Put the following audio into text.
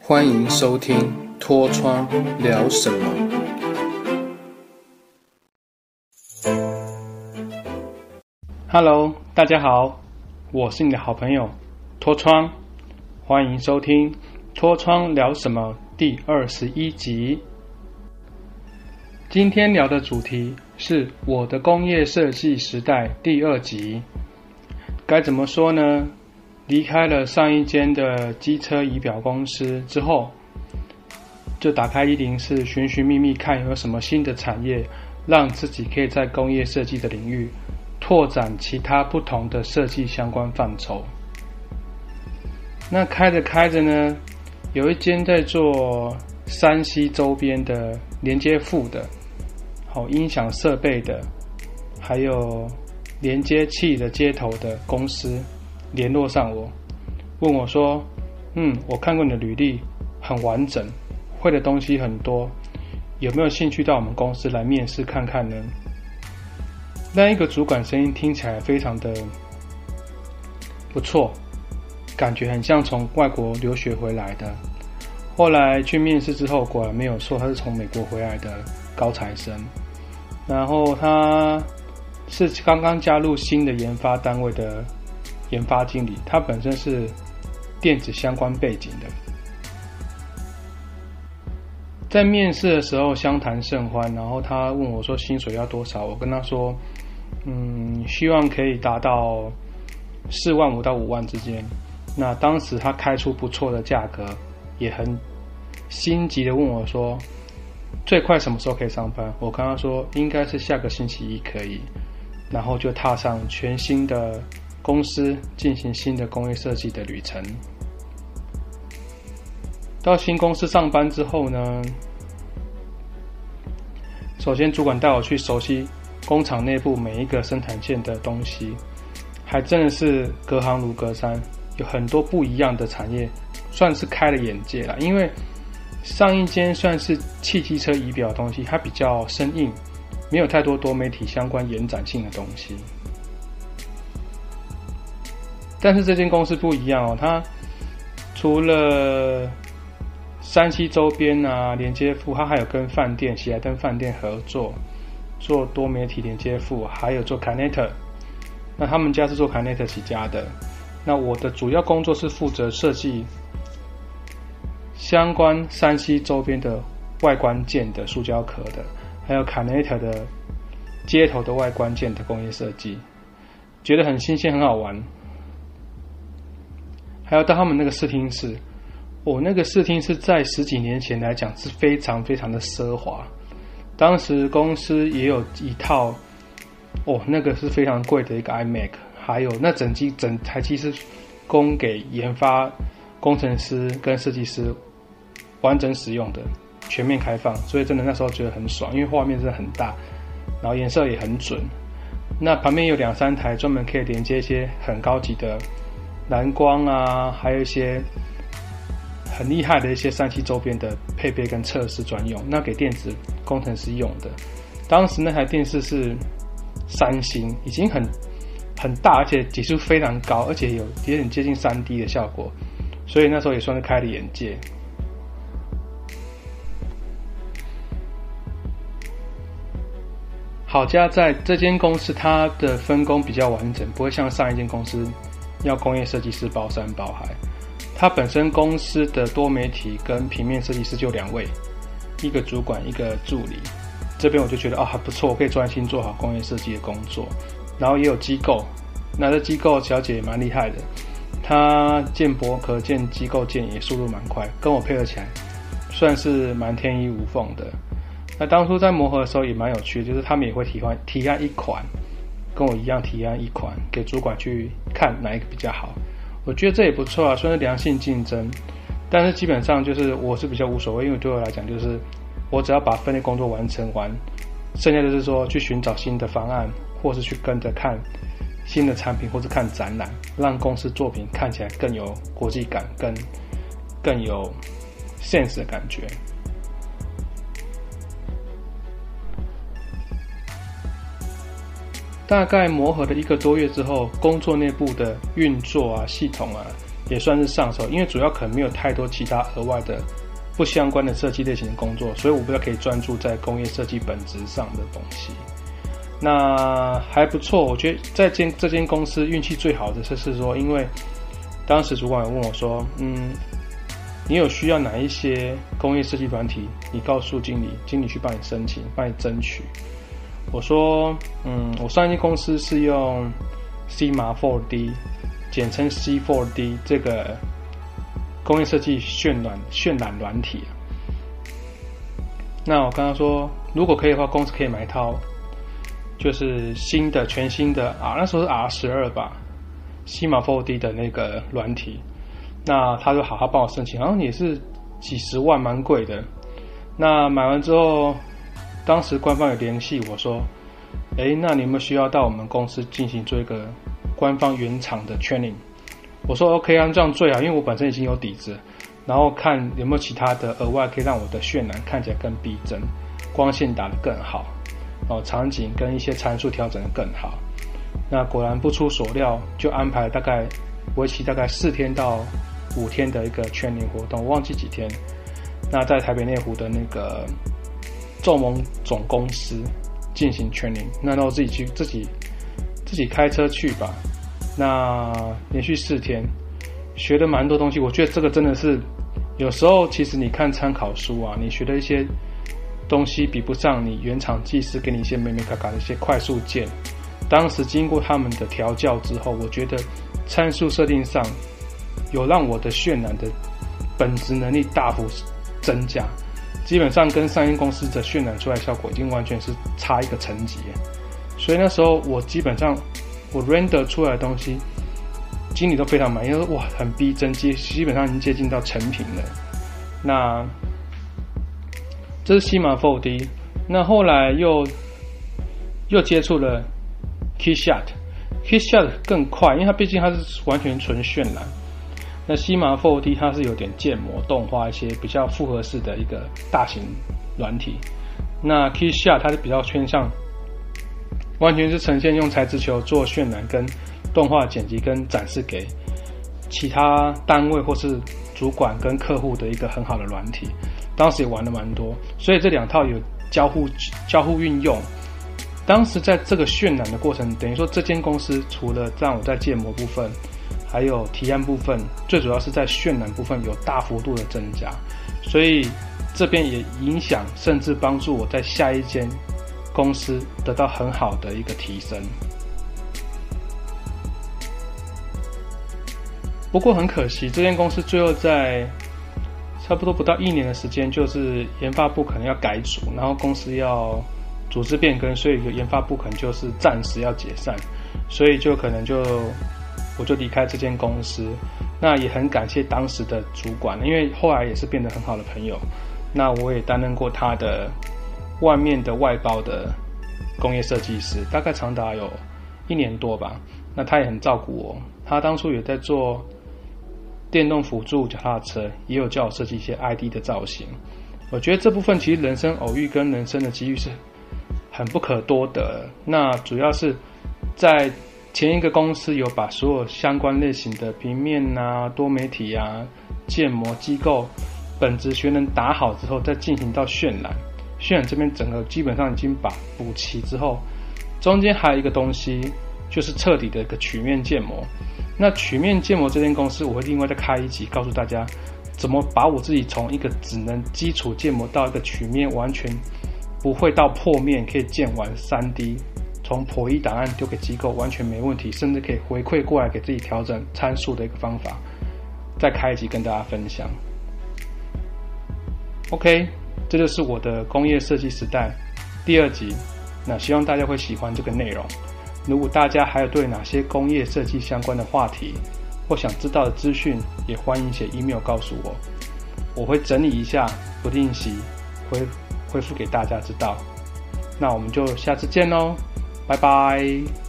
欢迎收听《脱窗聊什么》。Hello，大家好，我是你的好朋友脱窗，欢迎收听《脱窗聊什么》第二十一集。今天聊的主题是我的工业设计时代第二集。该怎么说呢？离开了上一间的机车仪表公司之后，就打开一零四，寻寻觅觅看有什么新的产业，让自己可以在工业设计的领域拓展其他不同的设计相关范畴。那开着开着呢，有一间在做山西周边的连接副的，好音响设备的，还有连接器的接头的公司。联络上我，问我说：“嗯，我看过你的履历，很完整，会的东西很多，有没有兴趣到我们公司来面试看看呢？”那一个主管声音听起来非常的不错，感觉很像从外国留学回来的。后来去面试之后，果然没有错，他是从美国回来的高材生。然后他是刚刚加入新的研发单位的。研发经理，他本身是电子相关背景的，在面试的时候相谈甚欢，然后他问我说薪水要多少，我跟他说，嗯，希望可以达到四万五到五万之间。那当时他开出不错的价格，也很心急的问我说，最快什么时候可以上班？我跟他说应该是下个星期一可以，然后就踏上全新的。公司进行新的工业设计的旅程。到新公司上班之后呢，首先主管带我去熟悉工厂内部每一个生产线的东西，还真的是隔行如隔山，有很多不一样的产业，算是开了眼界了。因为上一间算是汽机车仪表东西，它比较生硬，没有太多多媒体相关延展性的东西。但是这间公司不一样哦，它除了山西周边啊连接副，它还有跟饭店喜来登饭店合作做多媒体连接副，还有做 connector。那他们家是做 connector 起家的。那我的主要工作是负责设计相关山西周边的外观件的塑胶壳的，还有 connector 的接头的外观件的工业设计，觉得很新鲜，很好玩。还要到他们那个视听室，我那个视听室在十几年前来讲是非常非常的奢华。当时公司也有一套，哦，那个是非常贵的一个 iMac，还有那整机整台机是供给研发工程师跟设计师完整使用的，全面开放，所以真的那时候觉得很爽，因为画面真的很大，然后颜色也很准。那旁边有两三台专门可以连接一些很高级的。蓝光啊，还有一些很厉害的一些三七周边的配备跟测试专用，那给电子工程师用的。当时那台电视是三星，已经很很大，而且级数非常高，而且有有点接近三 D 的效果，所以那时候也算是开了眼界。好家在这间公司，它的分工比较完整，不会像上一间公司。要工业设计师包山包海，他本身公司的多媒体跟平面设计师就两位，一个主管一个助理。这边我就觉得哦还不错，我可以专心做好工业设计的工作。然后也有机构，那这机构小姐也蛮厉害的，她建博可建机构建也速度蛮快，跟我配合起来算是蛮天衣无缝的。那当初在磨合的时候也蛮有趣，就是他们也会提换提案一款。跟我一样提案一款给主管去看哪一个比较好，我觉得这也不错啊，算是良性竞争。但是基本上就是我是比较无所谓，因为对我来讲就是我只要把分内工作完成完，剩下就是说去寻找新的方案，或是去跟着看新的产品，或是看展览，让公司作品看起来更有国际感，更更有 sense 的感觉。大概磨合了一个多月之后，工作内部的运作啊、系统啊，也算是上手，因为主要可能没有太多其他额外的不相关的设计类型的工作，所以我比较可以专注在工业设计本质上的东西。那还不错，我觉得在间这间公司运气最好的是是说，因为当时主管问我说：“嗯，你有需要哪一些工业设计团体？你告诉经理，经理去帮你申请，帮你争取。”我说：“嗯，我上一间公司是用 C 码 4D，简称 C4D 这个工业设计渲染渲染软体。那我刚刚说，如果可以的话，公司可以买一套。”就是新的全新的啊，那时候是 R 十二吧，西马 4D 的那个软体，那他就好好帮我申请，好像也是几十万，蛮贵的。那买完之后，当时官方有联系我说，哎，那你有没有需要到我们公司进行做一个官方原厂的 training？我说 OK 啊，这样最好，因为我本身已经有底子，然后看有没有其他的额外可以让我的渲染看起来更逼真，光线打得更好。哦，场景跟一些参数调整得更好。那果然不出所料，就安排大概为期大概四天到五天的一个全年活动，我忘记几天。那在台北内湖的那个奏盟总公司进行全年，那让我自己去自己自己开车去吧。那连续四天学的蛮多东西，我觉得这个真的是有时候其实你看参考书啊，你学的一些。东西比不上你原厂技师给你一些美美嘎嘎的一些快速键。当时经过他们的调教之后，我觉得参数设定上有让我的渲染的本质能力大幅增加，基本上跟上音公司的渲染出来效果已经完全是差一个层级。所以那时候我基本上我 render 出来的东西，经理都非常满意，说哇很逼真，基基本上已经接近到成品了。那。这是西马 4D，那后来又又接触了 KeyShot，KeyShot 更快，因为它毕竟它是完全纯渲染。那西马 4D 它是有点建模动画一些比较复合式的一个大型软体。那 KeyShot 它是比较偏向，完全是呈现用材质球做渲染跟动画剪辑跟展示给其他单位或是主管跟客户的一个很好的软体。当时也玩的蛮多，所以这两套有交互交互运用。当时在这个渲染的过程，等于说这间公司除了让我在建模部分，还有提案部分，最主要是在渲染部分有大幅度的增加，所以这边也影响甚至帮助我在下一间公司得到很好的一个提升。不过很可惜，这间公司最后在。差不多不到一年的时间，就是研发部可能要改组，然后公司要组织变更，所以研发部可能就是暂时要解散，所以就可能就我就离开这间公司。那也很感谢当时的主管，因为后来也是变得很好的朋友。那我也担任过他的外面的外包的工业设计师，大概长达有一年多吧。那他也很照顾我，他当初也在做。电动辅助脚踏车也有叫我设计一些 ID 的造型，我觉得这部分其实人生偶遇跟人生的机遇是很不可多得。那主要是在前一个公司有把所有相关类型的平面啊、多媒体啊、建模机构本质学能打好之后，再进行到渲染。渲染这边整个基本上已经把补齐之后，中间还有一个东西就是彻底的一个曲面建模。那曲面建模这间公司，我会另外再开一集，告诉大家怎么把我自己从一个只能基础建模到一个曲面完全不会到破面，可以建完三 D，从破一档案丢给机构完全没问题，甚至可以回馈过来给自己调整参数的一个方法，再开一集跟大家分享。OK，这就是我的工业设计时代第二集，那希望大家会喜欢这个内容。如果大家还有对哪些工业设计相关的话题或想知道的资讯，也欢迎写 email 告诉我，我会整理一下，不定期回回复给大家知道。那我们就下次见喽，拜拜。